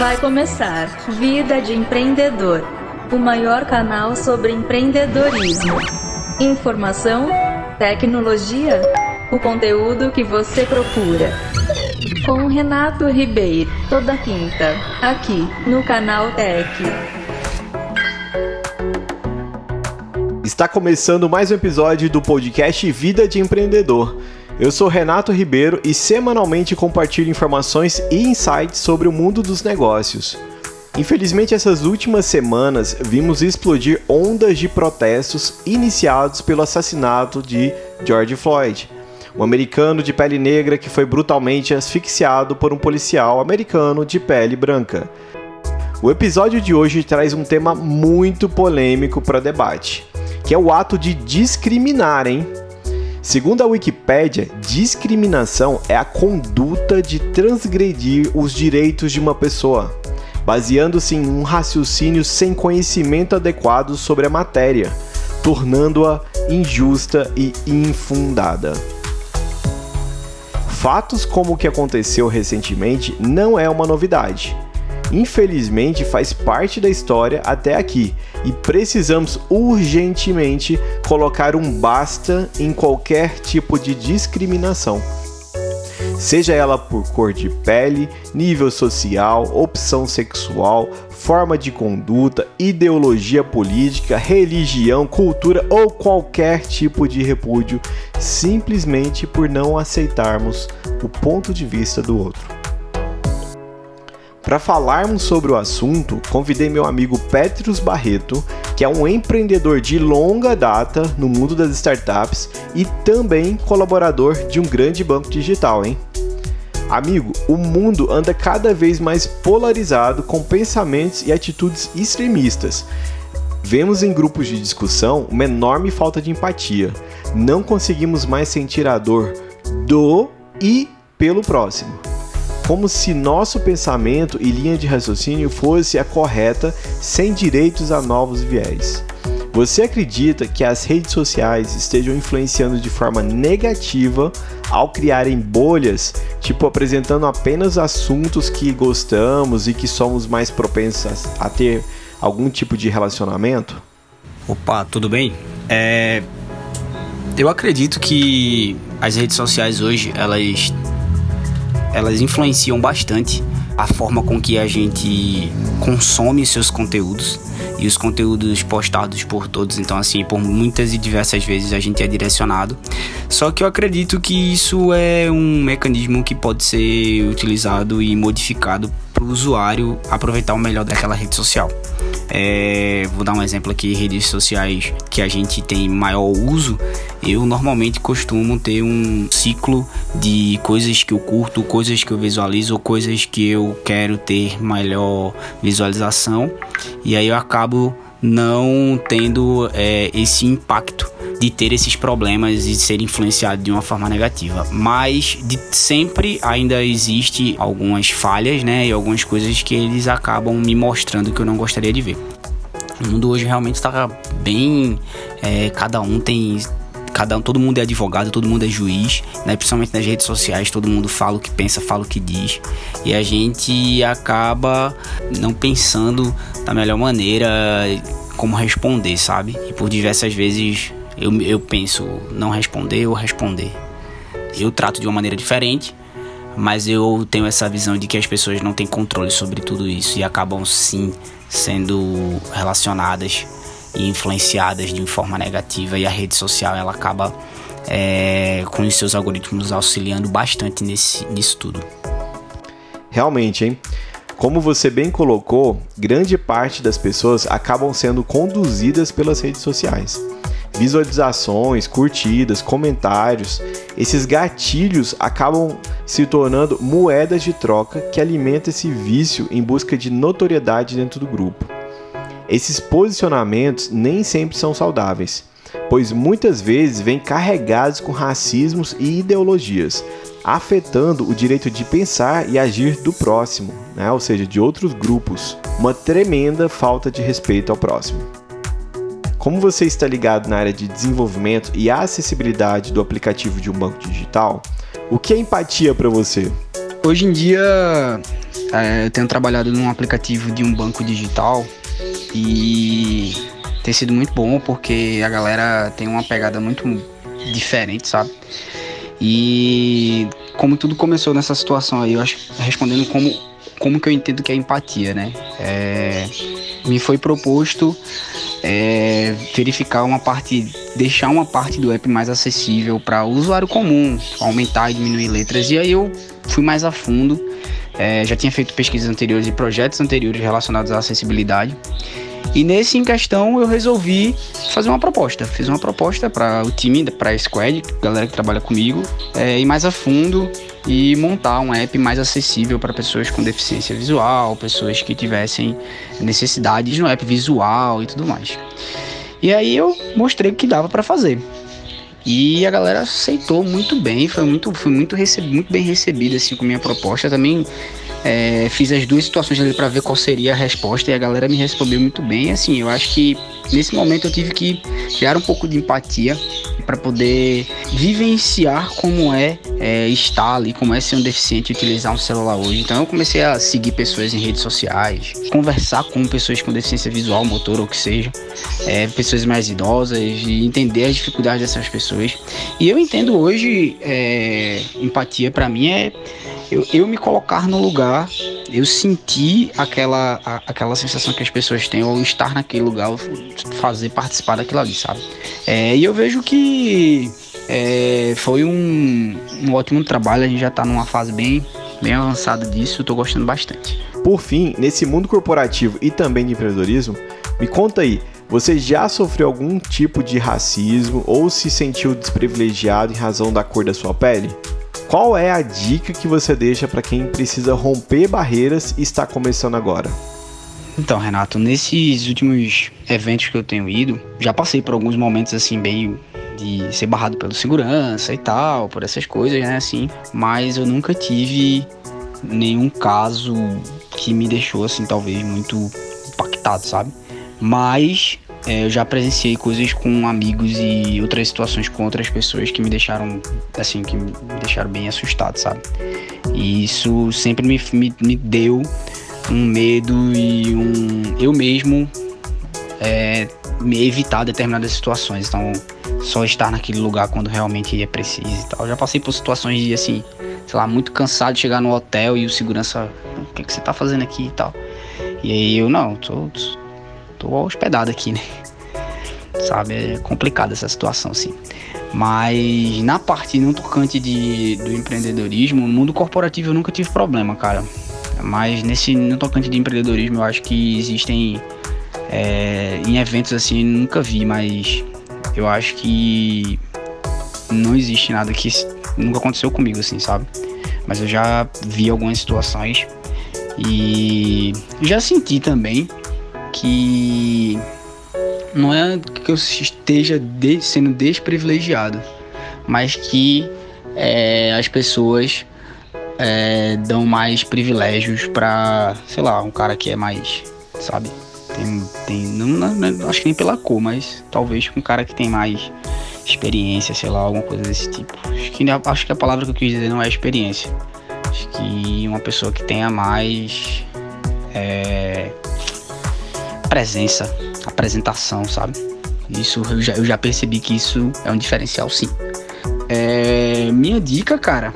Vai começar Vida de Empreendedor, o maior canal sobre empreendedorismo. Informação, tecnologia, o conteúdo que você procura. Com Renato Ribeiro, toda quinta, aqui no canal Tech. Está começando mais um episódio do podcast Vida de Empreendedor. Eu sou Renato Ribeiro e semanalmente compartilho informações e insights sobre o mundo dos negócios. Infelizmente, essas últimas semanas vimos explodir ondas de protestos iniciados pelo assassinato de George Floyd, um americano de pele negra que foi brutalmente asfixiado por um policial americano de pele branca. O episódio de hoje traz um tema muito polêmico para debate, que é o ato de discriminar, hein? Segundo a Wikipédia, discriminação é a conduta de transgredir os direitos de uma pessoa, baseando-se em um raciocínio sem conhecimento adequado sobre a matéria, tornando-a injusta e infundada. Fatos como o que aconteceu recentemente não é uma novidade infelizmente faz parte da história até aqui e precisamos urgentemente colocar um basta em qualquer tipo de discriminação. Seja ela por cor de pele, nível social, opção sexual, forma de conduta, ideologia política, religião, cultura ou qualquer tipo de repúdio, simplesmente por não aceitarmos o ponto de vista do outro. Para falarmos sobre o assunto, convidei meu amigo Petrus Barreto, que é um empreendedor de longa data no mundo das startups e também colaborador de um grande banco digital, hein? Amigo, o mundo anda cada vez mais polarizado com pensamentos e atitudes extremistas. Vemos em grupos de discussão uma enorme falta de empatia. Não conseguimos mais sentir a dor do e pelo próximo como se nosso pensamento e linha de raciocínio fosse a correta, sem direitos a novos viés. Você acredita que as redes sociais estejam influenciando de forma negativa ao criarem bolhas, tipo apresentando apenas assuntos que gostamos e que somos mais propensos a ter algum tipo de relacionamento? Opa, tudo bem? É... Eu acredito que as redes sociais hoje elas elas influenciam bastante a forma com que a gente consome seus conteúdos e os conteúdos postados por todos. Então, assim, por muitas e diversas vezes a gente é direcionado. Só que eu acredito que isso é um mecanismo que pode ser utilizado e modificado para o usuário aproveitar o melhor daquela rede social. É, vou dar um exemplo aqui: redes sociais que a gente tem maior uso. Eu normalmente costumo ter um ciclo de coisas que eu curto, coisas que eu visualizo, coisas que eu quero ter melhor visualização, e aí eu acabo não tendo é, esse impacto de ter esses problemas e ser influenciado de uma forma negativa. Mas de sempre ainda existe algumas falhas, né? E algumas coisas que eles acabam me mostrando que eu não gostaria de ver. O mundo hoje realmente está bem. É, cada um tem cada um, todo mundo é advogado, todo mundo é juiz, né? Principalmente nas redes sociais, todo mundo fala o que pensa, fala o que diz. E a gente acaba não pensando da melhor maneira como responder, sabe? E por diversas vezes eu, eu penso não responder ou responder. Eu trato de uma maneira diferente, mas eu tenho essa visão de que as pessoas não têm controle sobre tudo isso e acabam sim sendo relacionadas e influenciadas de forma negativa e a rede social ela acaba é, com os seus algoritmos auxiliando bastante nesse, nisso tudo. Realmente, hein? Como você bem colocou, grande parte das pessoas acabam sendo conduzidas pelas redes sociais visualizações, curtidas, comentários, esses gatilhos acabam se tornando moedas de troca que alimentam esse vício em busca de notoriedade dentro do grupo. Esses posicionamentos nem sempre são saudáveis, pois muitas vezes vêm carregados com racismos e ideologias, afetando o direito de pensar e agir do próximo, né? ou seja, de outros grupos. Uma tremenda falta de respeito ao próximo. Como você está ligado na área de desenvolvimento e acessibilidade do aplicativo de um banco digital, o que é empatia para você? Hoje em dia, é, eu tenho trabalhado num aplicativo de um banco digital e tem sido muito bom porque a galera tem uma pegada muito diferente, sabe? E como tudo começou nessa situação aí, eu acho respondendo como, como que eu entendo que é empatia, né? É, me foi proposto é, verificar uma parte, deixar uma parte do app mais acessível para o usuário comum, aumentar e diminuir letras. E aí eu fui mais a fundo. É, já tinha feito pesquisas anteriores e projetos anteriores relacionados à acessibilidade. E nesse em questão eu resolvi fazer uma proposta. Fiz uma proposta para o time, para a Squad, galera que trabalha comigo, é, ir mais a fundo e montar um app mais acessível para pessoas com deficiência visual, pessoas que tivessem necessidades no app visual e tudo mais. E aí eu mostrei o que dava para fazer. E a galera aceitou muito bem, foi muito, foi muito, muito bem recebida assim com minha proposta. Também é, fiz as duas situações ali para ver qual seria a resposta e a galera me respondeu muito bem. Assim, eu acho que nesse momento eu tive que criar um pouco de empatia para poder vivenciar como é, é, estar ali, como é ser um deficiente e utilizar um celular hoje. Então eu comecei a seguir pessoas em redes sociais, conversar com pessoas com deficiência visual, motor ou o que seja, é, pessoas mais idosas e entender as dificuldades dessas pessoas. E eu entendo hoje é, empatia para mim é eu, eu me colocar no lugar, eu sentir aquela, a, aquela sensação que as pessoas têm, ou estar naquele lugar, fazer participar daquilo ali, sabe? É, e eu vejo que é, foi um, um ótimo trabalho, a gente já está numa fase bem, bem avançada disso, tô gostando bastante. Por fim, nesse mundo corporativo e também de empreendedorismo, me conta aí, você já sofreu algum tipo de racismo ou se sentiu desprivilegiado em razão da cor da sua pele? Qual é a dica que você deixa para quem precisa romper barreiras e está começando agora? Então, Renato, nesses últimos eventos que eu tenho ido, já passei por alguns momentos assim bem de ser barrado pelo segurança e tal, por essas coisas, né, assim, mas eu nunca tive nenhum caso que me deixou assim talvez muito impactado, sabe? Mas é, eu já presenciei coisas com amigos e outras situações com outras pessoas que me deixaram, assim, que me deixaram bem assustado, sabe? E isso sempre me, me, me deu um medo e um. Eu mesmo é, me evitar determinadas situações. Então, só estar naquele lugar quando realmente é preciso e tal. Eu já passei por situações de, assim, sei lá, muito cansado de chegar no hotel e o segurança, o que, que você tá fazendo aqui e tal. E aí eu, não, tô, tô hospedado aqui, né? Sabe, é complicada essa situação, sim. Mas na parte não tocante de, do empreendedorismo, no mundo corporativo eu nunca tive problema, cara. Mas nesse no tocante de empreendedorismo eu acho que existem é, em eventos assim nunca vi, mas eu acho que não existe nada que nunca aconteceu comigo assim, sabe? Mas eu já vi algumas situações e já senti também que não é que eu esteja de, sendo desprivilegiado, mas que é, as pessoas é, dão mais privilégios para, sei lá, um cara que é mais, sabe? Tem, tem não, não, acho que nem pela cor, mas talvez com um cara que tem mais experiência, sei lá, alguma coisa desse tipo. Acho que, acho que a palavra que eu quis dizer não é experiência. Acho que uma pessoa que tenha mais é, presença, apresentação, sabe? Isso eu já, eu já percebi que isso é um diferencial sim. É, minha dica, cara,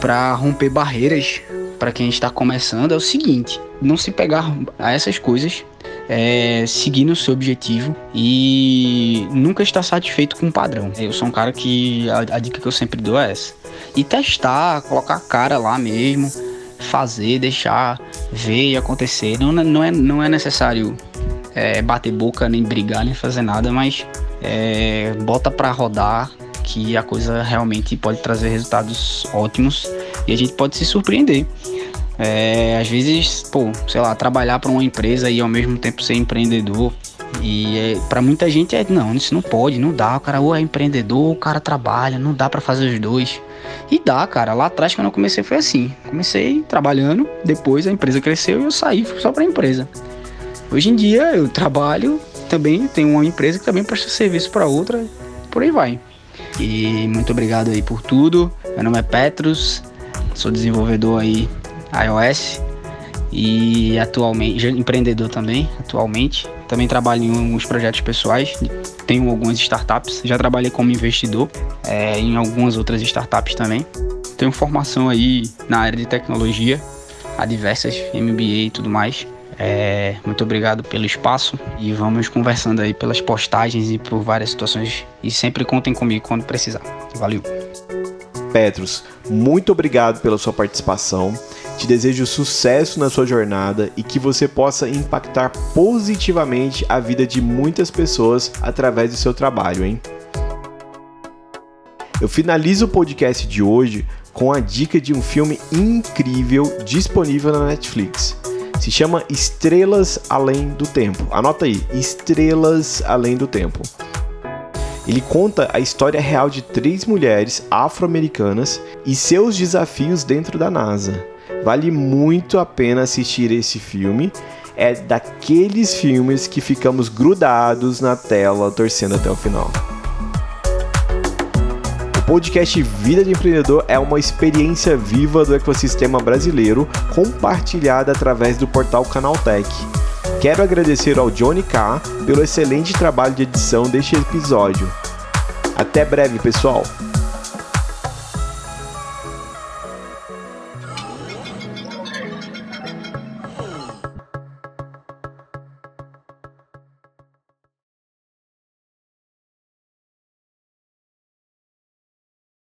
para romper barreiras para quem está começando é o seguinte: não se pegar a essas coisas, é, seguir no seu objetivo e nunca estar satisfeito com o padrão. Eu sou um cara que a, a dica que eu sempre dou é essa. E testar, colocar a cara lá mesmo, fazer, deixar ver e acontecer. Não, não, é, não é necessário é, bater boca, nem brigar, nem fazer nada, mas é, bota para rodar que a coisa realmente pode trazer resultados ótimos e a gente pode se surpreender. É, às vezes, pô, sei lá, trabalhar para uma empresa e ao mesmo tempo ser empreendedor. E é, para muita gente é não, isso não pode, não dá. O cara ou é empreendedor ou o cara trabalha, não dá para fazer os dois. E dá, cara. Lá atrás quando eu comecei foi assim. Comecei trabalhando, depois a empresa cresceu e eu saí só para a empresa. Hoje em dia eu trabalho também, tenho uma empresa que também presta serviço para outra, por aí vai. E muito obrigado aí por tudo. Meu nome é Petrus, sou desenvolvedor aí iOS e atualmente empreendedor também, atualmente. Também trabalho em alguns projetos pessoais, tenho algumas startups, já trabalhei como investidor é, em algumas outras startups também. Tenho formação aí na área de tecnologia, há diversas MBA e tudo mais. É, muito obrigado pelo espaço e vamos conversando aí pelas postagens e por várias situações. E sempre contem comigo quando precisar. Valeu! Petros, muito obrigado pela sua participação. Te desejo sucesso na sua jornada e que você possa impactar positivamente a vida de muitas pessoas através do seu trabalho, hein? Eu finalizo o podcast de hoje com a dica de um filme incrível disponível na Netflix. Se chama Estrelas Além do Tempo. Anota aí, Estrelas Além do Tempo. Ele conta a história real de três mulheres afro-americanas e seus desafios dentro da NASA. Vale muito a pena assistir esse filme. É daqueles filmes que ficamos grudados na tela torcendo até o final. Podcast Vida de Empreendedor é uma experiência viva do ecossistema brasileiro compartilhada através do portal Canaltech. Quero agradecer ao Johnny K pelo excelente trabalho de edição deste episódio. Até breve, pessoal!